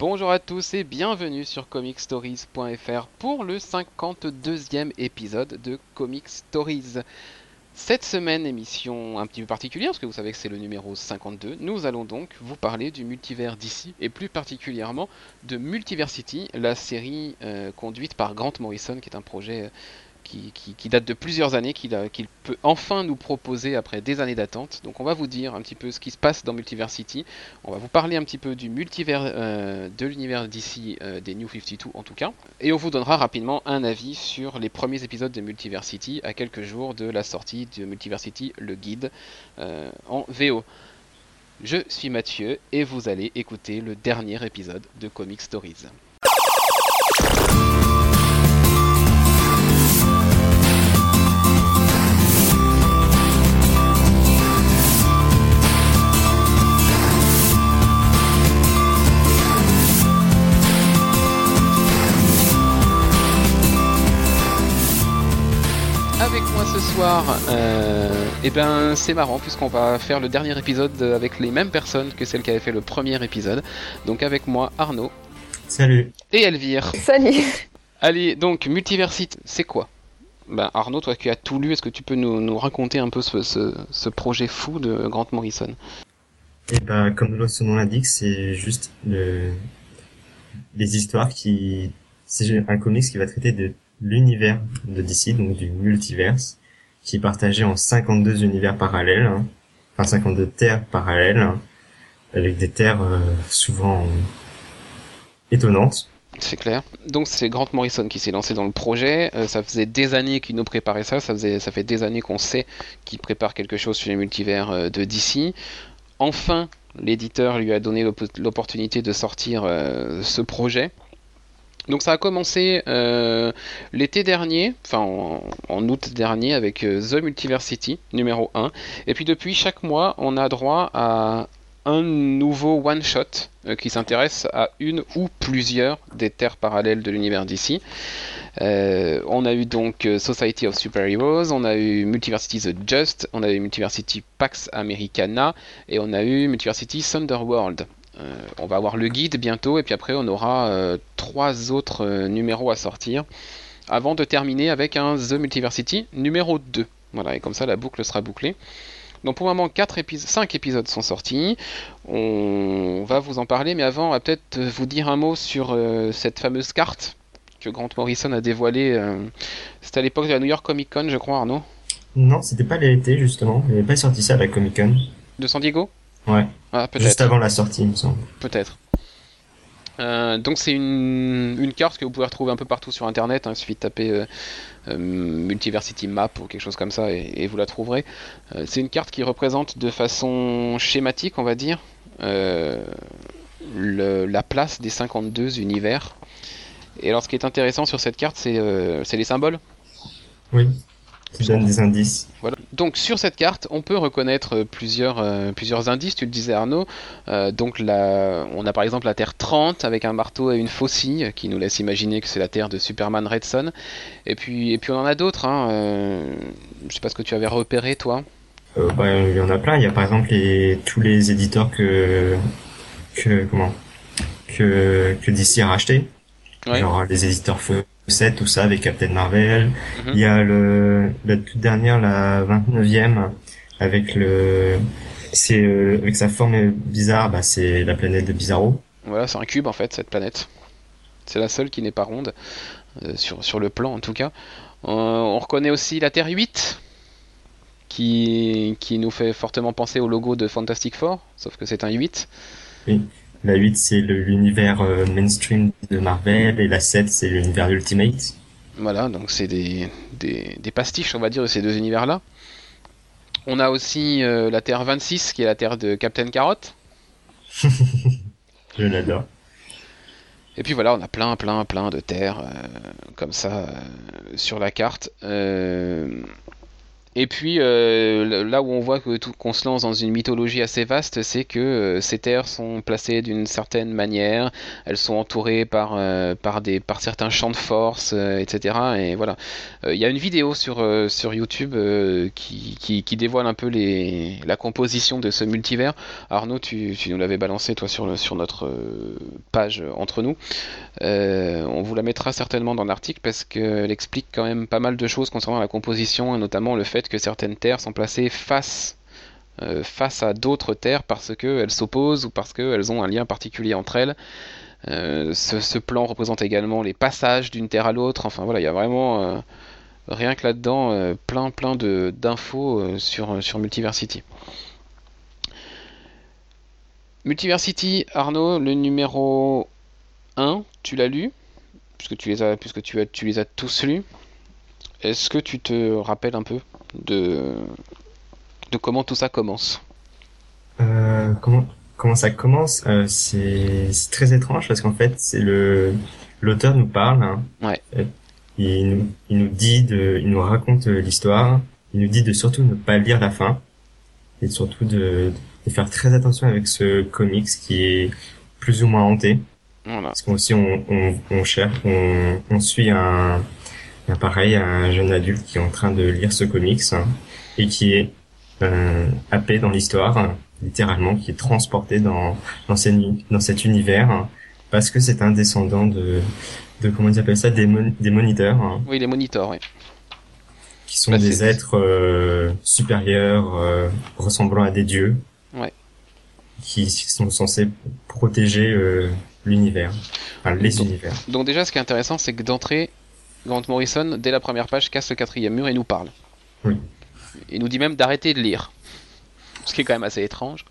Bonjour à tous et bienvenue sur comicstories.fr pour le 52e épisode de Comic Stories. Cette semaine, émission un petit peu particulière, parce que vous savez que c'est le numéro 52, nous allons donc vous parler du multivers d'ici, et plus particulièrement de Multiversity, la série euh, conduite par Grant Morrison, qui est un projet euh, qui, date de plusieurs années, qu'il peut enfin nous proposer après des années d'attente. Donc on va vous dire un petit peu ce qui se passe dans Multiversity. On va vous parler un petit peu du multivers euh, de l'univers d'ici, euh, des New 52 en tout cas. Et on vous donnera rapidement un avis sur les premiers épisodes de Multiversity à quelques jours de la sortie de Multiversity, le guide euh, en VO. Je suis Mathieu et vous allez écouter le dernier épisode de Comic Stories. Soir, euh, eh ben c'est marrant puisqu'on va faire le dernier épisode avec les mêmes personnes que celles qui avaient fait le premier épisode. Donc avec moi Arnaud. Salut. Et Elvire. Salut. Allez, donc Multiversity, c'est quoi? Ben, Arnaud, toi qui as tout lu, est-ce que tu peux nous, raconter un peu ce, projet fou de Grant Morrison? Eh ben, comme son nom l'indique, c'est juste le... des histoires qui... C'est un comics qui va traiter de l'univers de DC, donc du multiverse, qui est partagé en 52 univers parallèles, hein. enfin 52 terres parallèles, hein, avec des terres euh, souvent étonnantes. C'est clair. Donc c'est Grant Morrison qui s'est lancé dans le projet. Euh, ça faisait des années qu'il nous préparait ça. Ça, fait des années qu'on sait qu'il prépare quelque chose sur les multivers euh, de DC. Enfin, l'éditeur lui a donné l'opportunité de sortir ce projet. Donc ça a commencé euh, l'été dernier, enfin en, août dernier avec euh, The Multiversity numéro 1. Et puis depuis chaque mois, on a droit à un nouveau one-shot euh, qui s'intéresse à une ou plusieurs des terres parallèles de l'univers d'ici. on a eu donc Society of Superheroes, on a eu Multiversity The Just, on a eu Multiversity Pax Americana et on a eu Multiversity Thunderworld. Euh, on va avoir le guide bientôt et puis après on aura euh, trois autres euh, numéros à sortir avant de terminer avec un The Multiversity numéro 2. Voilà, et comme ça la boucle sera bouclée. Donc pour le moment, 4 épisodes, 5 épisodes sont sortis. On va vous en parler, mais avant, on va peut-être vous dire un mot sur cette fameuse carte que Grant Morrison a dévoilée. C'était à l'époque de la New York Comic Con, je crois, Arnaud? Non, c'était pas l'été, justement. Il n'avait pas sorti ça à la Comic Con. De San Diego? Ouais. Ah, Juste avant la sortie, il me semble. Peut-être. Euh, donc c'est une, une, carte que vous pouvez retrouver un peu partout sur internet, hein. il suffit de taper euh, euh, Multiversity Map ou quelque chose comme ça et, vous la trouverez. c'est une carte qui représente de façon schématique, on va dire, le, la place des 52 univers. Et alors ce qui est intéressant sur cette carte, c'est les symboles. Oui qui donne des indices. Voilà. Donc sur cette carte, on peut reconnaître euh, plusieurs, euh, plusieurs indices, tu le disais Arnaud. Euh, donc là, on a par exemple la Terre 30 avec un marteau et une faucille qui nous laisse imaginer que c'est la Terre de Superman Red Son. Et puis, et puis on en a d'autres. Hein. Euh, je sais pas ce que tu avais repéré toi. bah, il y en a plein. Il y a par exemple les, tous les éditeurs que, que comment que, que DC a racheté. Genre les éditeurs feu 7, tout ça avec Captain Marvel. Mhm. Il y a le la toute dernière, la 29e, avec le c'est euh, avec sa forme bizarre, bah, c'est la planète de Bizarro. Voilà, c'est un cube en fait cette planète. C'est la seule qui n'est pas ronde euh, sur sur le plan en tout cas. Euh, on reconnaît aussi la Terre 8 qui qui nous fait fortement penser au logo de Fantastic Four, sauf que c'est un 8. Oui. La 8, c'est l'univers euh, mainstream de Marvel, et la 7, c'est l'univers Ultimate. Voilà, donc c'est des, des, des, pastiches, on va dire, de ces deux univers-là. On a aussi euh, la Terre 26, qui est la Terre de Captain Carrot. Je l'adore. Et puis voilà, on a plein, plein, plein de terres euh, comme ça sur la carte. Et puis euh, là où on voit que qu'on se lance dans une mythologie assez vaste, c'est que euh, ces terres sont placées d'une certaine manière, elles sont entourées par euh, par des par certains champs de force, etc. Et voilà, il y a une vidéo sur sur YouTube qui, qui, dévoile un peu les la composition de ce multivers. Arnaud, tu, tu nous l'avais balancé toi sur sur notre page entre nous. on vous la mettra certainement dans l'article parce qu'elle explique quand même pas mal de choses concernant la composition notamment le fait que certaines terres sont placées face, euh, face à d'autres terres parce qu'elles s'opposent ou parce qu'elles ont un lien particulier entre elles. Euh, ce, plan représente également les passages d'une terre à l'autre. Enfin voilà, il y a vraiment euh, rien que là-dedans plein plein de d'infos sur, sur Multiversity. Multiversity, Arnaud, le numéro 1, tu l'as lu? Puisque tu les as, puisque tu, as, tu les as tous lus. Est-ce que tu te rappelles un peu? De, de comment tout ça commence euh, comment, comment ça commence euh, C'est très étrange parce qu'en fait, c'est le l'auteur nous parle. Hein. ouais. Il nous, il nous dit de, il nous raconte l'histoire. Il nous dit de surtout ne pas lire la fin et surtout de, de faire très attention avec ce comics qui est plus ou moins hanté. Voilà. Parce qu'on on, on, on cherche, on, on suit un, pareil, un jeune adulte qui est en train de lire ce comics hein, et qui est euh, happé dans l'histoire, littéralement, qui est transporté dans dans, dans cet univers hein, parce que c'est un descendant de de comment ils appellent ça des, des moniteurs. Hein. oui, les moniteurs, oui. Qui sont bah, des êtres euh, supérieurs, euh, ressemblant à des dieux. Ouais. Qui sont censés protéger euh, l'univers, enfin les univers. Donc déjà, ce qui est intéressant, c'est que d'entrée, Grant Morrison, dès la première page, casse le quatrième mur et nous parle. Oui. Il nous dit même d'arrêter de lire. Ce qui est quand même assez étrange.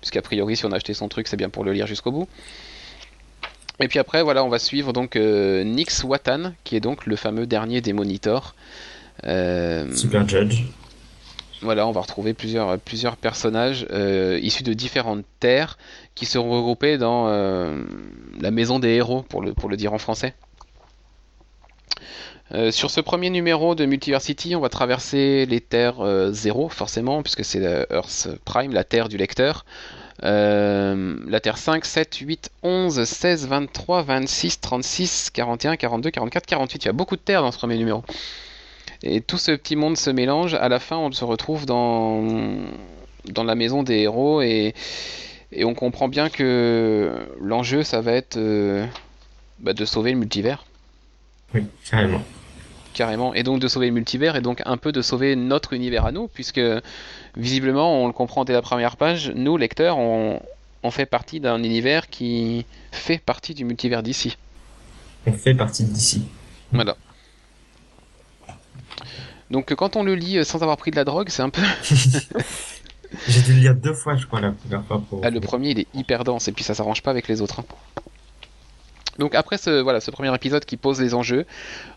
Puisqu'a priori, si on a acheté son truc, c'est bien pour le lire jusqu'au bout. Et puis après, voilà, on va suivre donc euh, Nix Watan, qui est donc le fameux dernier des monitors. Euh, Super Judge. Voilà, on va retrouver plusieurs, plusieurs personnages euh, issus de différentes terres qui seront regroupés dans la maison des héros, pour le, pour le dire en français. Euh, sur ce premier numéro de Multiversity, on va traverser les terres 0, euh, forcément, puisque c'est Earth Prime, la terre du lecteur. Euh, la terre 5, 7, 8, 11, 16, 23, 26, 36, 41, 42, 44, 48. Il y a beaucoup de terres dans ce premier numéro. Et tout ce petit monde se mélange. À la fin, on se retrouve dans, dans la maison des héros et, on comprend bien que l'enjeu, ça va être bah, de sauver le multivers. Oui, carrément carrément, et donc de sauver le multivers, et donc un peu de sauver notre univers à nous, puisque visiblement, on le comprend dès la première page, nous, lecteurs, on, fait partie d'un univers qui fait partie du multivers d'ici. On fait partie d'ici. Voilà. Donc quand on le lit sans avoir pris de la drogue, c'est un peu... J'ai dû le lire deux fois, je crois, la première fois. Pour... Ah, le premier, il est hyper dense, et puis ça s'arrange pas avec les autres. Hein. Donc après ce, voilà, ce premier épisode qui pose les enjeux,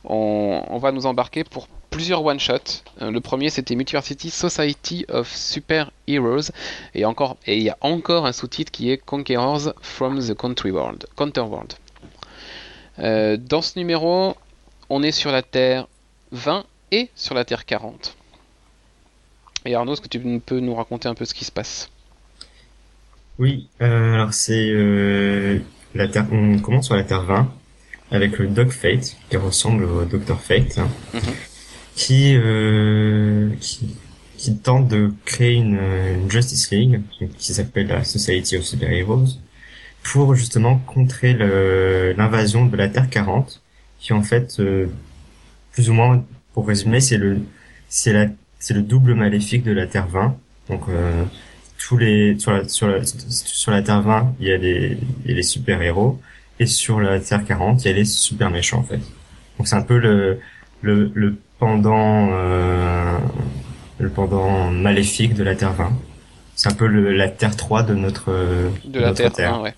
on, va nous embarquer pour plusieurs one-shots. Euh, le premier c'était Multiversity Society of Super Heroes et encore et il y a encore un sous-titre qui est Conquerors from the Country World, Counterworld. Euh, dans ce numéro, on est sur la Terre 20 et sur la Terre 40. Et Arnaud, est-ce que tu peux nous raconter un peu ce qui se passe? Oui, euh, alors c'est la Terre, on commence sur la Terre 20 avec le Doc Fate qui ressemble au Dr Fate, hein, mhm. qui, euh, qui, qui tente de créer une, Justice League qui s'appelle la Society of Super Heroes pour justement contrer l'invasion de la Terre 40 qui en fait euh, plus ou moins pour résumer c'est le c'est la c'est le double maléfique de la Terre 20 donc euh, tous les sur la sur la sur la Terre 20, il y a les il y a les super héros et sur la Terre 40, il y a les super méchants en fait. Donc c'est un peu le le, le pendant euh, le pendant maléfique de la Terre 20. C'est un peu le, la Terre 3 de notre de, la Terre, 1, ouais.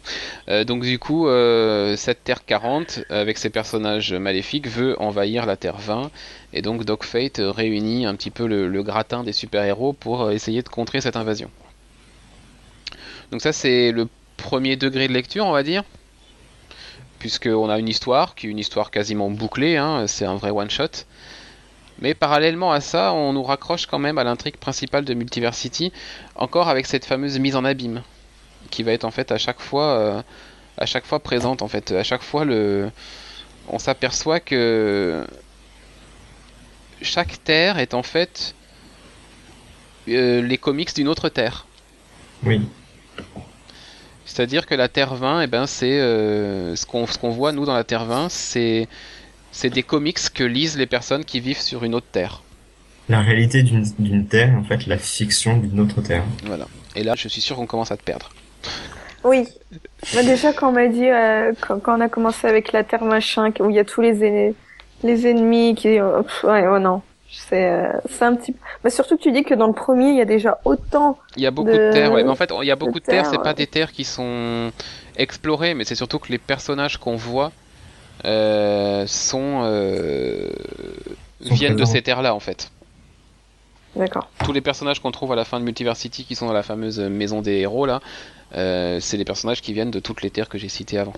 Euh, donc du coup, euh, cette Terre 40 avec ses personnages maléfiques veut envahir la Terre 20 et donc Doc Fate réunit un petit peu le, le gratin des super héros pour essayer de contrer cette invasion. Donc ça c'est le premier degré de lecture, on va dire. Puisqu'on a une histoire, qui est une histoire quasiment bouclée, hein, c'est un vrai one-shot. Mais parallèlement à ça, on nous raccroche quand même à l'intrigue principale de Multiversity, encore avec cette fameuse mise en abîme, qui va être en fait à chaque fois, euh, à chaque fois présente en fait. À chaque fois, le, on s'aperçoit que chaque terre est en fait euh, les comics d'une autre terre. Oui. C'est-à-dire que la Terre 20, eh ben, c'est euh, ce qu'on qu'on voit nous dans la Terre 20, c'est c'est des comics que lisent les personnes qui vivent sur une autre Terre. La réalité d'une Terre, en fait, la fiction d'une autre Terre. Voilà. Et là, je suis sûr qu'on commence à te perdre. Oui. Bah, déjà, quand on m'a dit, euh, quand, on a commencé avec la Terre machin, où il y a tous les, les ennemis qui... Oh, ouais, oh non. Euh, c'est un petit mais surtout que tu dis que dans le premier il y a déjà autant il y a beaucoup de, terres ouais mais en fait il y a beaucoup de, terres, c'est pas des terres qui sont explorées mais c'est surtout que les personnages qu'on voit euh, sont, euh, viennent de ces terres là en fait D'accord. Tous les personnages qu'on trouve à la fin de Multiversity qui sont dans la fameuse maison des héros là, c'est les personnages qui viennent de toutes les terres que j'ai citées avant.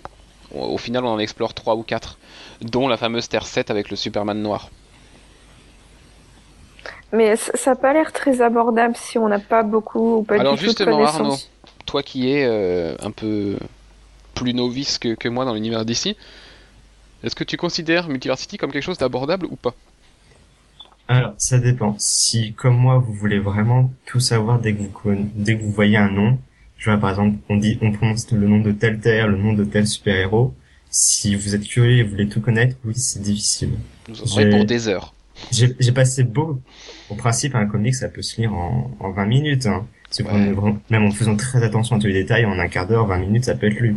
Au, au final, on en explore 3 ou 4, dont la fameuse Terre 7 avec le Superman noir. Mais ça n'a pas l'air très abordable si on n'a pas beaucoup ou pas Alors du tout justement, de Arnaud, toi qui es euh, un peu plus novice que, que moi dans l'univers d'ici, est-ce que tu considères Multiversity comme quelque chose d'abordable ou pas? Alors, ça dépend. Si, comme moi, vous voulez vraiment tout savoir dès que vous, dès que vous voyez un nom, je vois par exemple, on dit, on prononce le nom de tel terre, le nom de tel super-héros. Si vous êtes curieux et vous voulez tout connaître, oui, c'est difficile. Nous en pour des heures. J'ai passé beau. Au principe, un comic, ça peut se lire en, en 20 minutes. Hein. Même en faisant très attention à tous les détails, en un quart d'heure, 20 minutes, ça peut être lu.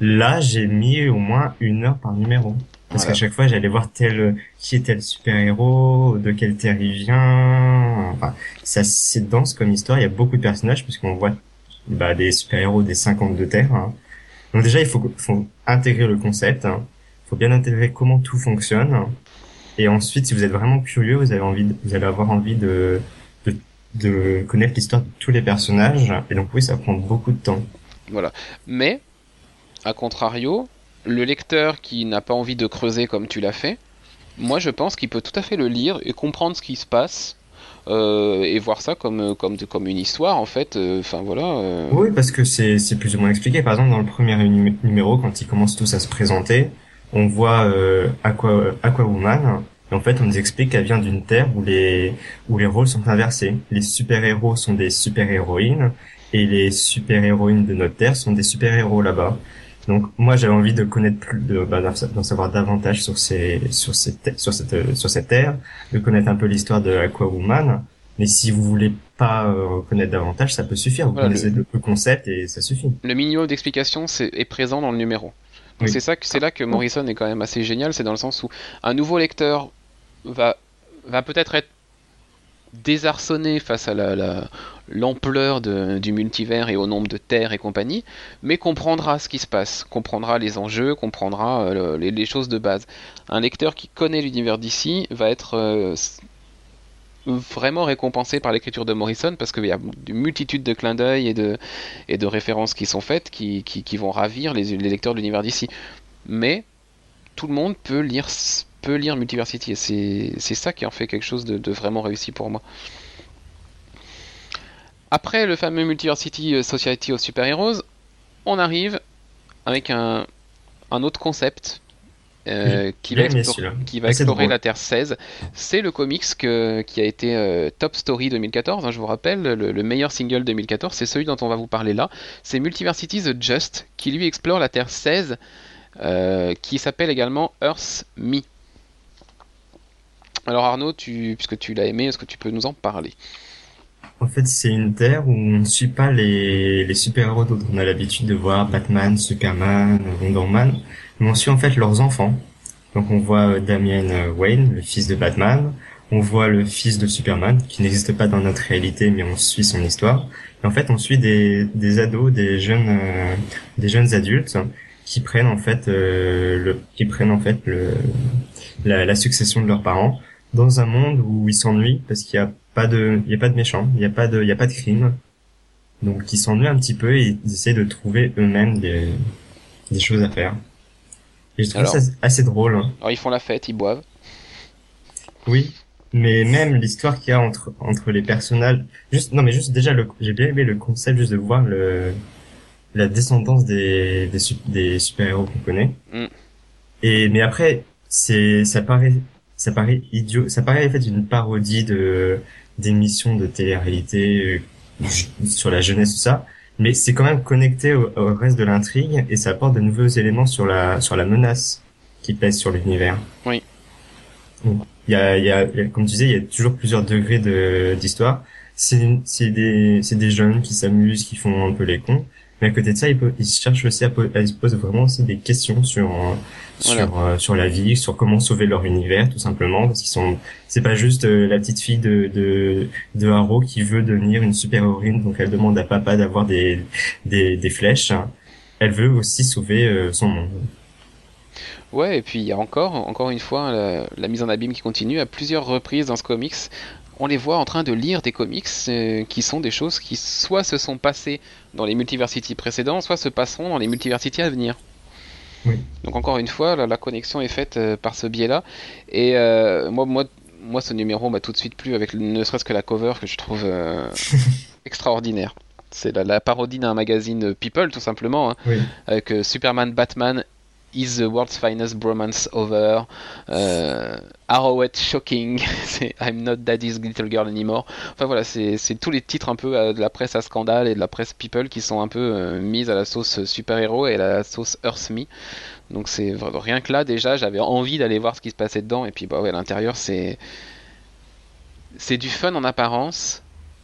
Là, j'ai mis au moins une heure par numéro. Parce qu'à chaque fois, j'allais voir tel qui est tel super-héros, de quelle terre il vient. Enfin, c'est assez dense comme histoire. Il y a beaucoup de personnages puisqu'on voit bah, des super-héros des 52 terres. Hein. Donc déjà, il faut, faut intégrer le concept. Il hein. faut bien intégrer comment tout fonctionne. Et ensuite, si vous êtes vraiment curieux, vous avez envie, vous allez avoir envie de, de, de connaître l'histoire de tous les personnages. Et donc oui, ça prend beaucoup de temps. Voilà. Mais, à contrario, le lecteur qui n'a pas envie de creuser comme tu l'as fait, moi je pense qu'il peut tout à fait le lire et comprendre ce qui se passe. Euh, et voir ça comme comme comme une histoire en fait euh, enfin voilà euh. oui parce que c'est c'est plus ou moins expliqué par exemple dans le premier numéro quand ils commencent tous à se présenter on voit euh, Aqua, Aquawoman. Et en fait, on nous explique qu'elle vient d'une terre où les où les rôles sont inversés. Les super-héros sont des super-héroïnes et les super-héroïnes de notre terre sont des super-héros là-bas. Donc moi j'avais envie de connaître plus, de bah, d'en savoir davantage sur ces sur cette sur cette sur cette terre, de connaître un peu l'histoire de Aquawoman. Mais si vous voulez pas euh, connaître davantage, ça peut suffire. Vous connaissez le... concept et ça suffit. Le minimum d'explication est présent dans le numéro. C'est ça, c'est là que Morrison est quand même assez génial, c'est dans le sens où un nouveau lecteur va, va peut-être être désarçonné face à la, l'ampleur du multivers et au nombre de terres et compagnie, mais comprendra ce qui se passe, comprendra les enjeux, comprendra euh, les, choses de base. Un lecteur qui connaît l'univers d'ici va être euh, vraiment récompensé par l'écriture de Morrison parce qu'il y a une multitude de clins d'œil et de, références qui sont faites qui, vont ravir les, lecteurs de l'univers d'ici. Mais tout le monde peut lire, peut lire Multiversity et c'est ça qui en fait quelque chose de, vraiment réussi pour moi. Après le fameux Multiversity euh, Society of Super Heroes, on arrive avec un autre concept euh, qui, va explorer, la Terre 16. C'est le comics que, qui a été euh, Top Story 2014, hein, je vous rappelle, le, meilleur single 2014, c'est celui dont on va vous parler là. C'est Multiversity The Just, qui lui explore la Terre 16, euh, qui s'appelle également Earth Me. Alors Arnaud, tu, puisque tu l'as aimé, est-ce que tu peux nous en parler? En fait, c'est une terre où on ne suit pas les, les super-héros dont on a l'habitude de voir, Batman, Superman, Wonder Man, mais on suit en fait leurs enfants. Donc on voit euh, Damien euh, Wayne, le fils de Batman, on voit le fils de Superman, qui n'existe pas dans notre réalité, mais on suit son histoire. Et en fait, on suit des, des ados, des jeunes, euh, des jeunes adultes qui prennent en fait le, qui prennent en fait le, la, la, succession de leurs parents dans un monde où ils s'ennuient parce qu'il y a pas de, il y a pas de méchants, il y a pas de, il y a pas de crime. Donc ils s'ennuient un petit peu et ils essaient de trouver eux-mêmes des, des choses à faire. Et je trouve ça assez drôle. Hein. Alors ils font la fête, ils boivent. Oui, mais même l'histoire qu'il y a entre entre les personnages, juste non mais juste déjà le j'ai bien aimé le concept juste de voir le la descendance des des, des super héros qu'on connaît. Mm. Et mais après c'est ça paraît ça paraît idiot, ça paraît en fait une parodie de d'émissions de télé-réalité euh, sur la jeunesse tout ça, mais c'est quand même connecté au, reste de l'intrigue et ça apporte de nouveaux éléments sur la sur la menace qui pèse sur l'univers. Oui. Il y a, il y a, comme tu disais, il y a toujours plusieurs degrés de d'histoire. C'est c'est des c'est des jeunes qui s'amusent, qui font un peu les cons, mais à côté de ça, ils, ils cherchent aussi à, ils se posent vraiment aussi des questions sur sur euh, sur la vie, sur comment sauver leur univers tout simplement parce qu'ils sont c'est pas juste euh, la petite fille de de de Haro qui veut devenir une super héroïne donc elle demande à papa d'avoir des des des flèches. Elle veut aussi sauver euh, son monde. Ouais, et puis il y a encore, encore une fois, la, la, mise en abîme qui continue à plusieurs reprises dans ce comics on les voit en train de lire des comics euh, qui sont des choses qui soit se sont passées dans les multiversities précédents, soit se passeront dans les multiversities à venir. Donc encore une fois, la, connexion est faite euh, par ce biais-là. Et euh, moi, moi, moi, ce numéro m'a tout de suite plu avec ne serait-ce que la cover que je trouve extraordinaire. C'est la, parodie d'un magazine People, tout simplement, hein, avec Superman, Batman Is the World's Finest Bromance Over, euh, Arrowhead Shocking, I'm Not Daddy's Little Girl Anymore. Enfin voilà, c'est tous les titres un peu euh, de la presse à scandale et de la presse people qui sont un peu euh, mises à la sauce super-héros et à la sauce Earth Me. Donc c'est rien que là déjà, j'avais envie d'aller voir ce qui se passait dedans et puis bah ouais, l'intérieur c'est c'est du fun en apparence,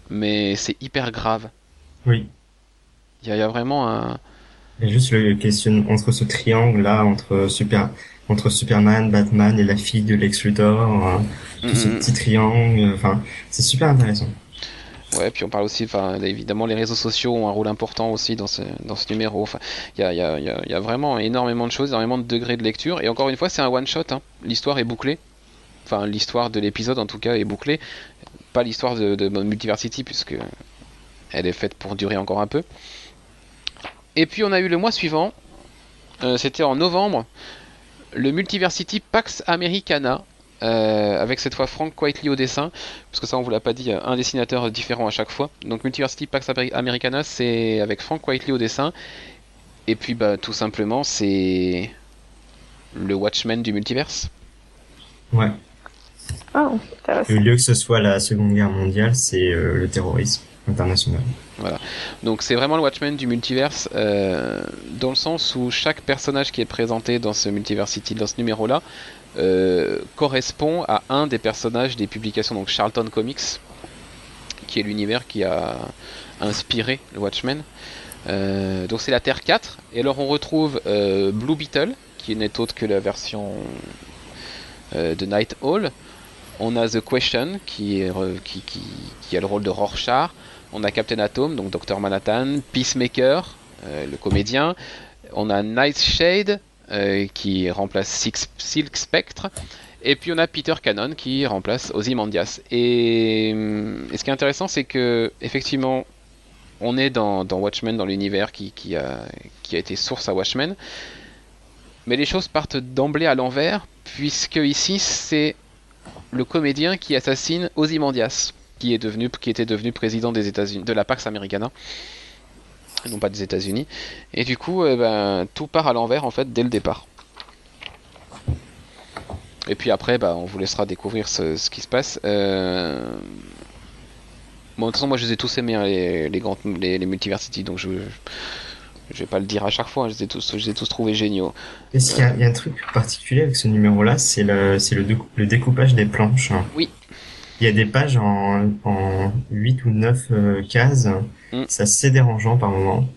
mais c'est hyper grave. Oui. Il y, y, a vraiment un y juste le question entre ce triangle là entre super entre Superman, Batman et la fille de Lex Luthor, hein, tous ces mm-hmm. petits triangles, enfin c'est super intéressant. Ouais, puis on parle aussi, enfin, évidemment, les réseaux sociaux ont un rôle important aussi dans ce, dans ce numéro. Enfin, il y a, y, a, y a, vraiment énormément de choses, énormément de degrés de lecture. Et encore une fois, c'est un one-shot. Hein. L'histoire est bouclée. Enfin, l'histoire de l'épisode, en tout cas, est bouclée. Pas l'histoire de, de Multiversity, puisque elle est faite pour durer encore un peu. Et puis on a eu le mois suivant, euh, c'était en novembre, le Multiversity Pax Americana, euh, avec cette fois Frank Quitely au dessin, parce que ça on vous l'a pas dit, un dessinateur différent à chaque fois. Donc Multiversity Pax Americana c'est avec Frank Quitely au dessin, et puis bah tout simplement c'est le Watchmen du multiverse. Ouais. Oh, Au lieu que ce soit la Seconde Guerre mondiale, c'est euh, le terrorisme international. Donc c'est vraiment le Watchmen du multiverse, euh, dans le sens où chaque personnage qui est présenté dans ce Multiversity, dans ce numéro-là, euh, correspond à un des personnages des publications, donc Charlton Comics, qui est l'univers qui a inspiré le Watchmen. Euh, donc c'est la Terre 4, et alors on retrouve Blue Beetle, qui n'est autre que la version de Night Hall. On a The Question, qui, est, qui, qui, qui a le rôle de Rorschach on a Captain Atom, donc Dr Manhattan, Peacemaker, euh, le comédien, on a Nightshade euh, qui remplace Silk Spectre, et puis on a Peter Cannon qui remplace Ozymandias. Et, et ce qui est intéressant, c'est que effectivement, on est dans, Watchmen, dans l'univers qui, a, qui a été source à Watchmen, mais les choses partent d'emblée à l'envers, puisque ici c'est le comédien qui assassine Ozymandias qui est devenu, qui était devenu président des États-Unis, de la Pax Americana, non pas des États-Unis. Et du coup, eh ben, tout part à l'envers en fait dès le départ. Et puis après, bah, on vous laissera découvrir ce, qui se passe. Euh, bon, de toute façon, moi je les ai tous aimés, hein, les, les, grandes, les, Multiversity, donc je, je vais pas le dire à chaque fois, je les ai tous, je les ai tous trouvés géniaux. Est-ce qu'il y, a un truc particulier avec ce numéro-là? C'est le, le, le, découpage des planches. Oui, il y a des pages en, en 8 ou 9 euh, cases. Mm. C'est assez dérangeant par moment.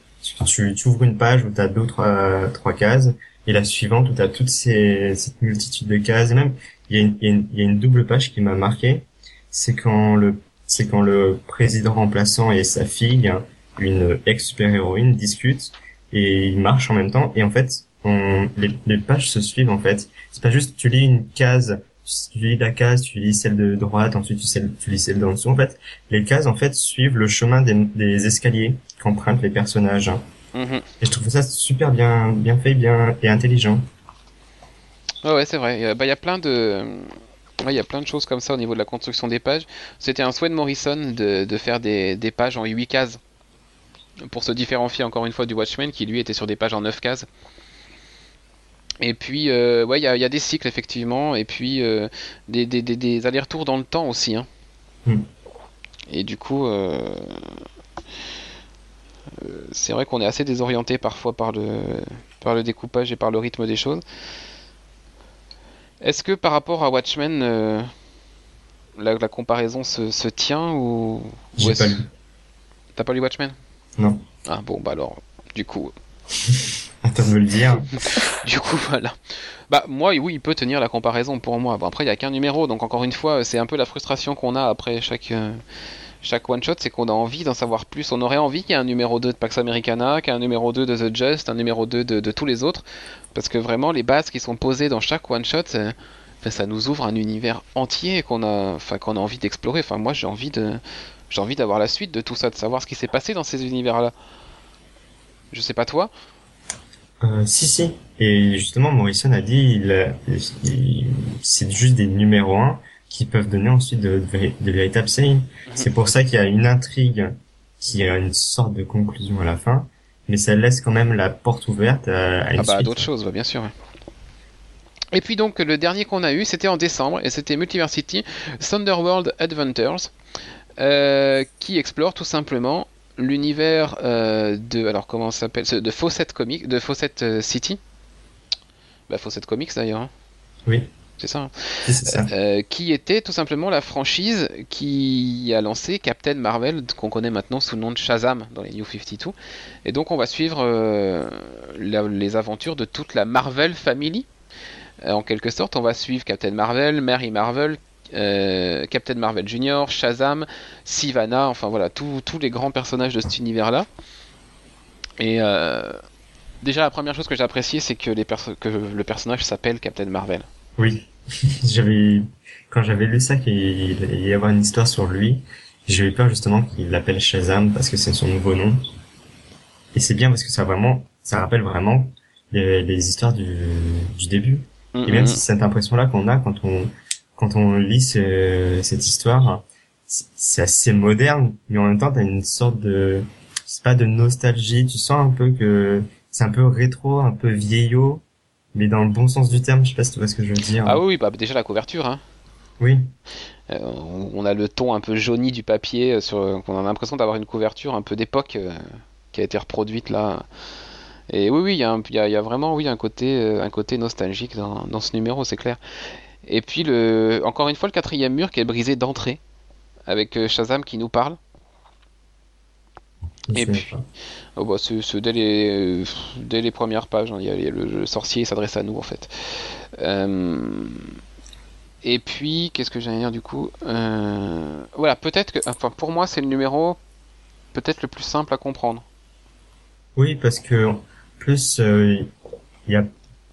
Tu, tu ouvres une page où tu as deux trois, trois cases et la suivante où tu as toute ces, cette multitude de cases. Et même, il y, a une, il, y a une, double page qui m'a marqué. C'est quand le c'est quand le président remplaçant et sa fille, une ex-super-héroïne, discutent et ils marchent en même temps. Et en fait, on, les, les pages se suivent en fait. C'est pas juste tu lis une case tu lis la case, tu lis celle de droite, ensuite tu, tu lis celle d'en dessous. En fait, les cases en fait suivent le chemin des, escaliers qu'empruntent les personnages. Mhm. Et je trouve ça super bien, bien fait, bien et intelligent. Ouais, ouais c'est vrai. Il y a plein de il y a plein de choses comme ça au niveau de la construction des pages. C'était un souhait de Morrison de, faire des, pages en 8 cases. Pour se différencier encore une fois du Watchmen qui lui était sur des pages en 9 cases. Et puis, euh, ouais, il y, a des cycles effectivement, et puis euh, des, allers-retours dans le temps aussi. Hein. Hmm. Et du coup, euh, c'est vrai qu'on est assez désorienté parfois par le, par le découpage et par le rythme des choses. Est-ce que par rapport à Watchmen, la, comparaison se, tient ou. J'ai pas lu. T'as pas lu Watchmen? Non. Ah bon, bah alors, du coup. De me le dire. du coup, voilà. Bah, moi, oui, il peut tenir la comparaison pour moi. Bon, après, il n'y a qu'un numéro, donc encore une fois, c'est un peu la frustration qu'on a après chaque. Euh, chaque one shot, c'est qu'on a envie d'en savoir plus. On aurait envie qu'il y ait un numéro 2 de Pax Americana, qu'il y ait un numéro 2 de The Just, un numéro 2 de, tous les autres. Parce que vraiment, les bases qui sont posées dans chaque one shot, ça nous ouvre un univers entier qu'on a, qu'on a envie d'explorer. Enfin, moi, j'ai envie de, j'ai envie d'avoir la suite de tout ça, de savoir ce qui s'est passé dans ces univers-là. Je sais pas toi. Euh, si, si. Et justement, Morrison a dit, c'est juste des numéros 1 qui peuvent donner ensuite de, véritables séries. Mhm. C'est pour ça qu'il y a une intrigue qui a une sorte de conclusion à la fin, mais ça laisse quand même la porte ouverte à, une ah bah, d'autres choses, bien sûr. Et puis donc le dernier qu'on a eu, c'était en décembre, et c'était Multiversity Thunderworld Adventures, euh, qui explore tout simplement l'univers euh, de, alors comment s'appelle, de Fawcett Comics, de Fawcett euh, City, bah Fawcett Comics d'ailleurs. Hein. Oui c'est ça, hein. euh, qui était tout simplement la franchise qui a lancé Captain Marvel, qu'on connaît maintenant sous le nom de Shazam dans les New 52. Et donc on va suivre euh, les aventures de toute la Marvel Family. En quelque sorte, on va suivre Captain Marvel, Mary Marvel, Captain Marvel Junior, Shazam, Sivana, enfin voilà, tous les grands personnages de cet univers-là. Et déjà, la première chose que j'ai appréciée, c'est que, que le personnage s'appelle Captain Marvel. Oui, j'avais quand j'avais lu ça qu'il allait y avoir une histoire sur lui, j'ai eu peur justement qu'il l'appelle Shazam parce que c'est son nouveau nom. Et c'est bien parce que ça vraiment, ça rappelle vraiment les, les histoires du, du début. Et même si cette impression-là qu'on a quand on quand on lit ce, cette histoire, c'est assez moderne, mais en même temps t'as une sorte de, c'est pas de nostalgie. Tu sens un peu que c'est un peu rétro, un peu vieillot mais dans le bon sens du terme, je sais pas si tu vois ce que je veux dire. Ah oui, bah déjà la couverture, hein. Oui. Euh, on a le ton un peu jauni du papier, euh, sur, on a l'impression d'avoir une couverture un peu d'époque euh, qui a été reproduite là. Et oui, oui, il y, a vraiment oui, un, côté, un côté nostalgique dans, dans ce numéro, c'est clair. Et puis, le, encore une fois, le quatrième mur qui est brisé d'entrée, avec Shazam qui nous parle. Et puis, oh bah, dès, les, dès les premières pages, hein, il y a, le, sorcier s'adresse à nous en fait. Euh, et puis, qu'est-ce que j'allais dire du coup euh, Voilà, peut-être que, enfin, pour moi, c'est le numéro peut-être le plus simple à comprendre. Oui, parce que plus euh, il y a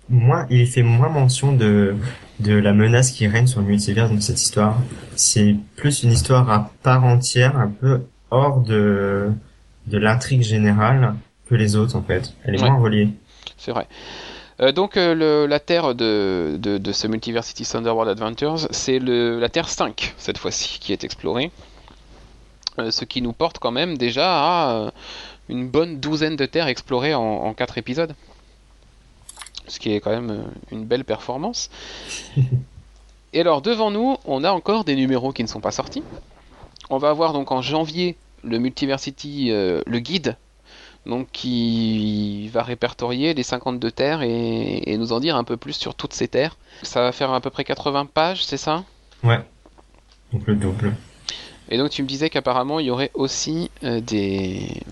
moins, il fait moins mention de de la menace qui règne sur le multivers dans cette histoire. C'est plus une histoire à part entière, un peu hors de de l'intrigue générale que les autres en fait. Elle est moins reliée. C'est vrai. Euh, donc euh, la Terre de, de, ce Multiversity Thunderworld Adventures, c'est la Terre 5 cette fois-ci qui est explorée. Euh, ce qui nous porte quand même déjà à une bonne douzaine de terres explorées en, en 4 épisodes. Ce qui est quand même une belle performance. Et alors devant nous, on a encore des numéros qui ne sont pas sortis. On va avoir donc en janvier le Multiversity, euh, le guide, donc qui va répertorier les 52 terres et, nous en dire un peu plus sur toutes ces terres. Ça va faire à peu près 80 pages, c'est ça? Ouais, donc le double. Et donc tu me disais qu'apparemment il y aurait aussi euh, des...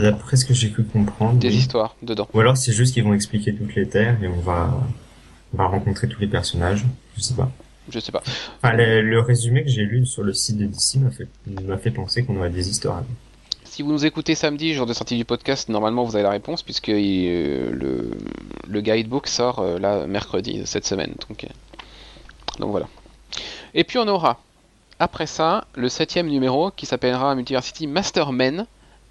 D'après ce que j'ai pu comprendre. Des histoires dedans. Ou alors c'est juste qu'ils vont expliquer toutes les terres et on va, on va rencontrer tous les personnages. Je sais pas je sais pas. le, résumé que j'ai lu sur le site de DC m'a fait, m'a fait penser qu'on aurait des histoires. Si vous nous écoutez samedi, jour de sortie du podcast, normalement vous avez la réponse puisque euh, le, le, guidebook sort euh, là mercredi cette semaine. Donc, euh, donc voilà. Et puis on aura après ça le septième numéro qui s'appellera Multiversity Mastermen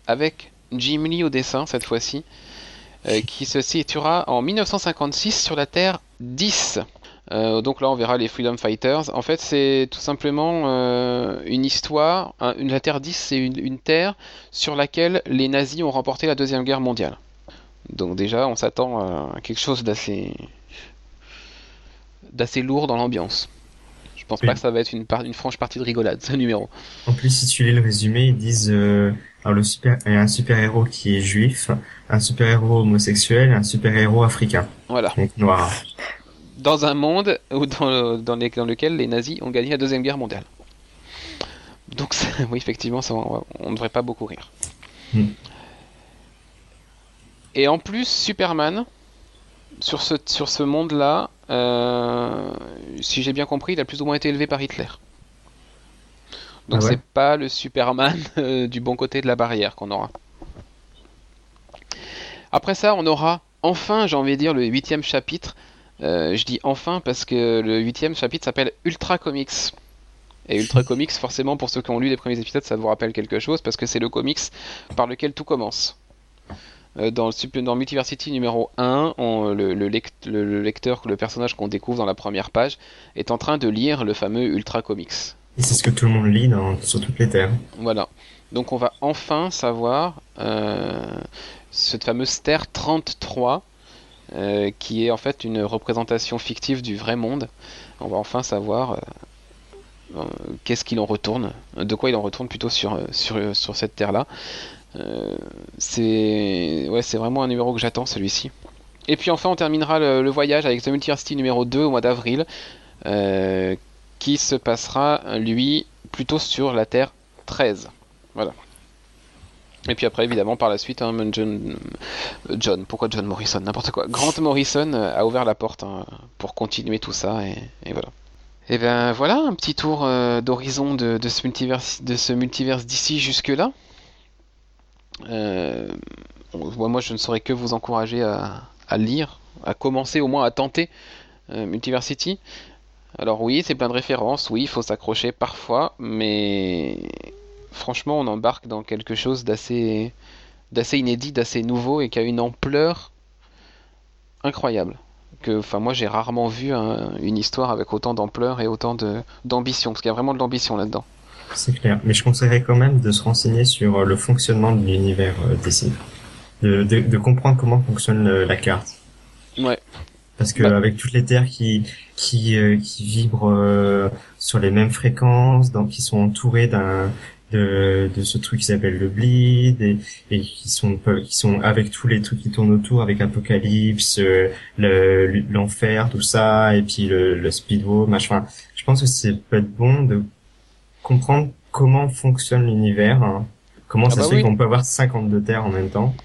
avec Jim Lee au dessin cette fois-ci, qui se situera en 1956 sur la Terre 10. Euh, donc là, on verra les Freedom Fighters. En fait, c'est tout simplement euh, une histoire. la Terre 10, c'est une, terre sur laquelle les nazis ont remporté la Deuxième Guerre mondiale. Donc déjà, on s'attend à quelque chose d'assez lourd dans l'ambiance. Je pense pas que ça va être une, une franche partie de rigolade, ce numéro. En plus, si tu lis le résumé, ils disent euh, alors le super, il y a un super héros qui est juif, un super héros homosexuel, un super héros africain. Voilà. Donc noir dans un monde où, dans, dans, lequel les nazis ont gagné la Deuxième Guerre mondiale. Donc oui, effectivement, ça, on ne devrait pas beaucoup rire. Hmm. Et en plus, Superman, sur ce, sur ce monde-là, si j'ai bien compris, il a plus ou moins été élevé par Hitler. Donc ah c'est pas le Superman euh, du bon côté de la barrière qu'on aura. Après ça, on aura enfin, j'ai envie de dire, le huitième chapitre euh, je dis enfin parce que le huitième chapitre s'appelle Ultra Comics. Et Ultra Comics, forcément, pour ceux qui ont lu les premiers épisodes, ça vous rappelle quelque chose parce que c'est le comics par lequel tout commence. Euh, dans, le, dans Multiversity numéro 1, le, lecteur, le personnage qu'on découvre dans la première page, est en train de lire le fameux Ultra Comics. Et c'est ce que tout le monde lit sur toutes les terres. Voilà. Donc on va enfin savoir euh, cette fameuse Terre 33 euh, qui est en fait une représentation fictive du vrai monde. On va enfin savoir euh, qu'est-ce qu'il en retourne, de quoi il en retourne plutôt sur, sur, sur cette terre-là. C'est ouais, c'est vraiment un numéro que j'attends celui-ci. Et puis enfin on terminera le, voyage avec The Multiversity numéro 2 au mois d'avril, qui se passera lui plutôt sur la Terre 13. Voilà. Et puis après, évidemment, par la suite, hein, John, euh, John, pourquoi John Morrison? N'importe quoi. Grant Morrison euh, a ouvert la porte hein, pour continuer tout ça, et, voilà. Et ben voilà, un petit tour euh, d'horizon de, ce de ce multiverse d'ici jusque-là. Moi, je ne saurais que vous encourager à, lire, à commencer au moins à tenter Multiversity. Alors oui, c'est plein de références, oui, il faut s'accrocher parfois, mais franchement, on embarque dans quelque chose d'assez, inédit, d'assez nouveau et qui a une ampleur incroyable. Que, enfin, moi, j'ai rarement vu une histoire avec autant d'ampleur et autant d'ambition, parce qu'il y a vraiment de l'ambition là-dedans. C'est clair, mais je conseillerais quand même de se renseigner sur euh, le fonctionnement de l'univers euh, DC, de, de, comprendre comment fonctionne la carte. Ouais. Parce que bah. avec toutes les terres qui qui, euh, qui vibrent sur les mêmes fréquences, donc qui sont entourées d'un de, de ce truc qui s'appelle le bleed et, et, qui sont qui sont avec tous les trucs qui tournent autour avec Apocalypse euh, l'enfer tout ça et puis le, le machin je pense que c'est peut être bon de comprendre comment fonctionne l'univers hein. comment ah ça bah se fait qu'on peut avoir 52 terres en même temps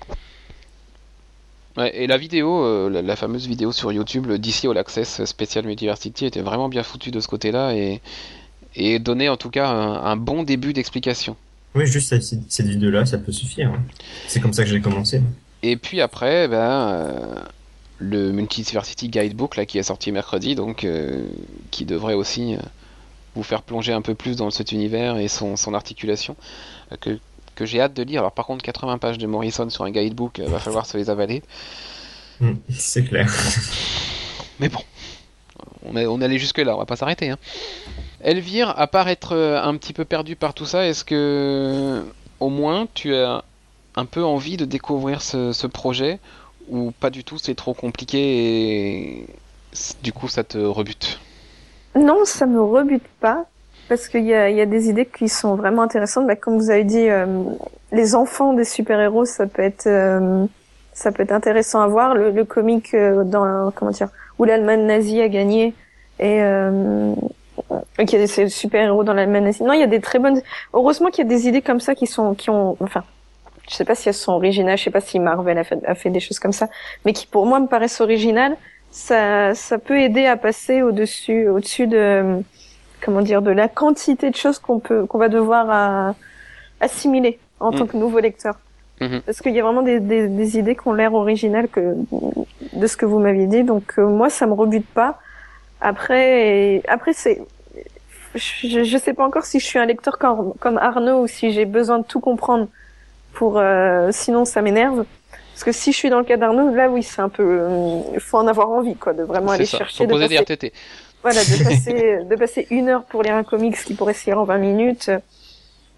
Ouais, et la vidéo, euh, la, fameuse vidéo sur YouTube, le DC All Access Special Multiversity, était vraiment bien foutu de ce côté-là et, et donner en tout cas un, bon début d'explication. Oui, juste cette, cette vidéo-là, ça peut suffire. Hein. C'est comme ça que j'ai commencé. Et puis après, ben, euh, le Multiversity Guidebook là, qui est sorti mercredi, donc euh, qui devrait aussi vous faire plonger un peu plus dans cet univers et son, son articulation, que, que j'ai hâte de lire. Alors par contre, 80 pages de Morrison sur un guidebook, va falloir se les avaler. Hmm, c'est clair. Mais bon, on est, on est allé jusque là, on va pas s'arrêter. Hein. Elvire, à part être euh, un petit peu perdu par tout ça, est-ce que au moins tu as un peu envie de découvrir ce, projet ou pas du tout, c'est trop compliqué et du coup ça te rebute? Non, ça me rebute pas parce qu'il y a, des idées qui sont vraiment intéressantes. Bah, comme vous avez dit, euh, les enfants des super-héros, ça peut être euh, ça peut être intéressant à voir. Le, le comic dans comment dire où l'Allemagne nazie a gagné et il y a des super-héros dans la nazie. Non, il y a des très bonnes. Heureusement qu'il y a des idées comme ça qui sont, qui ont, enfin, je sais pas si elles sont originales, je sais pas si Marvel a fait, a fait des choses comme ça, mais qui pour moi me paraissent originales. Ça, ça peut aider à passer au-dessus, au-dessus de, comment dire, de la quantité de choses qu'on peut, qu'on va devoir à, assimiler en tant mm. que nouveau lecteur. Mm-hmm. Parce qu'il y a vraiment des, des, des idées qui ont l'air originales que de ce que vous m'aviez dit. Donc euh, moi, ça me rebute pas. Après, après c'est, je, je sais pas encore si je suis un lecteur comme, comme Arnaud ou si j'ai besoin de tout comprendre pour, euh, sinon ça m'énerve. Parce que si je suis dans le cas d'Arnaud, là oui, c'est un peu, il faut en avoir envie, quoi, de vraiment aller chercher. de passer... RTT. Voilà, de passer, de passer une heure pour lire un comics qui pourrait se lire en 20 minutes.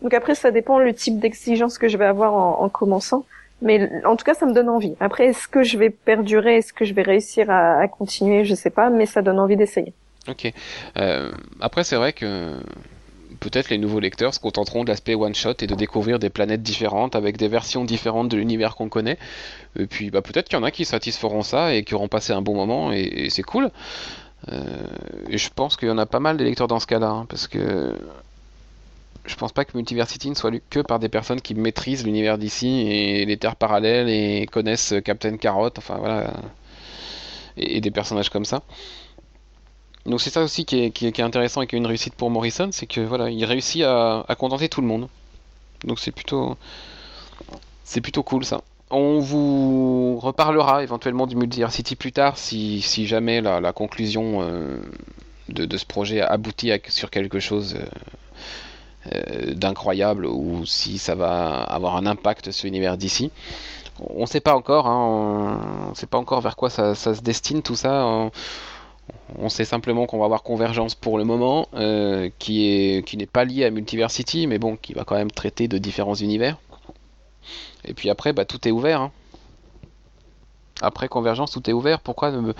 Donc après, ça dépend le type d'exigence que je vais avoir en, en, commençant. Mais en tout cas, ça me donne envie. Après, est-ce que je vais perdurer, est-ce que je vais réussir à, à continuer, je sais pas, mais ça donne envie d'essayer. Ok. Euh, après, c'est vrai que peut-être les nouveaux lecteurs se contenteront de l'aspect one-shot et de découvrir des planètes différentes avec des versions différentes de l'univers qu'on connaît. Et puis bah, peut-être qu'il y en a qui satisferont ça et qui auront passé un bon moment et, c'est cool. Euh, et je pense qu'il y en a pas mal des lecteurs dans ce cas-là, hein, parce que je pense pas que Multiversity ne soit lu que par des personnes qui maîtrisent l'univers d'ici et les terres parallèles et connaissent Captain Carrot, enfin voilà, et des personnages comme ça. Donc c'est ça aussi qui est, intéressant et qui est une réussite pour Morrison, c'est que voilà, il réussit à, contenter tout le monde. Donc c'est plutôt, c'est plutôt cool ça. On vous reparlera éventuellement du Multiversity plus tard si, jamais la, conclusion euh, de, ce projet aboutit sur quelque chose euh, euh, d'incroyable ou si ça va avoir un impact sur l'univers d'ici. On ne sait pas encore, hein, on ne sait pas encore vers quoi ça, se destine tout ça. Sait simplement qu'on va avoir Convergence pour le moment, euh, qui est qui n'est pas lié à Multiversity, mais bon, qui va quand même traiter de différents univers. Et puis après, bah, tout est ouvert. Hein. Après Convergence, tout est ouvert. Pourquoi ne,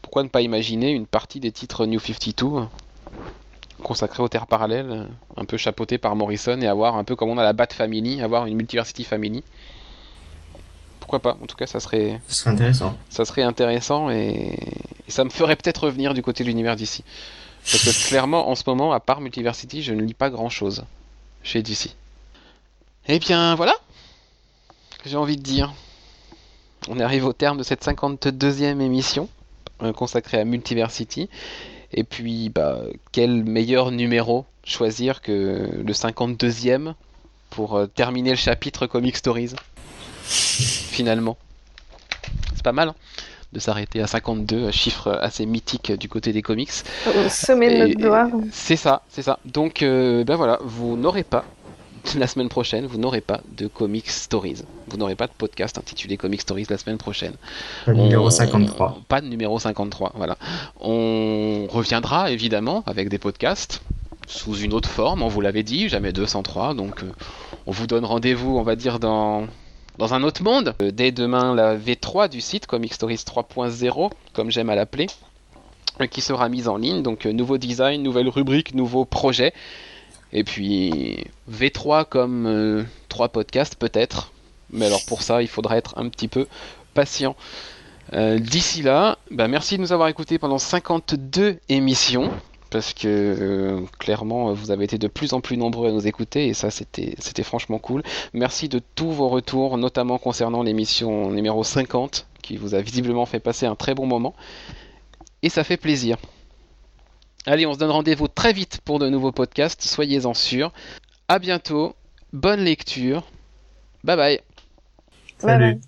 pourquoi ne pas imaginer une partie des titres New 52 consacrés aux terres parallèles, un peu chapeautés par Morrison, et avoir un peu comme on a la Bat Family, avoir une Multiversity Family? Pourquoi pas En tout cas, ça serait. Ça serait intéressant. Ça serait intéressant et, ça me ferait peut-être revenir du côté de l'univers d'ici. Parce que clairement, en ce moment, à part Multiversity, je ne lis pas grand chose chez DC. Eh bien, voilà j'ai envie de dire. On arrive au terme de cette 52e émission euh, consacrée à Multiversity. Et puis, bah, quel meilleur numéro choisir que le 52e pour euh, terminer le chapitre Comic Stories? finalement. C'est pas mal hein, de s'arrêter à 52, chiffre assez mythique du côté des comics. Au sommet de notre gloire. C'est ça, c'est ça. Donc, euh, ben voilà, vous n'aurez pas, la semaine prochaine, vous n'aurez pas de Comic Stories. Vous n'aurez pas de podcast intitulé Comic Stories la semaine prochaine. Pas de numéro 53. Pas de numéro 53, voilà. On reviendra évidemment avec des podcasts sous une autre forme, on vous l'avait dit, jamais 203, donc euh, on vous donne rendez-vous, on va dire, dans dans un autre monde. Euh, dès demain, la V3 du site, Comic Stories 3.0, comme j'aime à l'appeler, euh, qui sera mise en ligne. Donc, euh, nouveau design, nouvelle rubrique, nouveau projet. Et puis, V3 comme 3 podcasts, peut-être. Mais alors, pour ça, il faudra être un petit peu patient. D'ici là, bah, merci de nous avoir écoutés pendant 52 émissions parce que euh, clairement vous avez été de plus en plus nombreux à nous écouter et ça c'était c'était franchement cool. Merci de tous vos retours, notamment concernant l'émission numéro 50 qui vous a visiblement fait passer un très bon moment et ça fait plaisir. Allez, on se donne rendez-vous très vite pour de nouveaux podcasts, soyez-en sûrs. À bientôt, bonne lecture. Bye bye. Salut.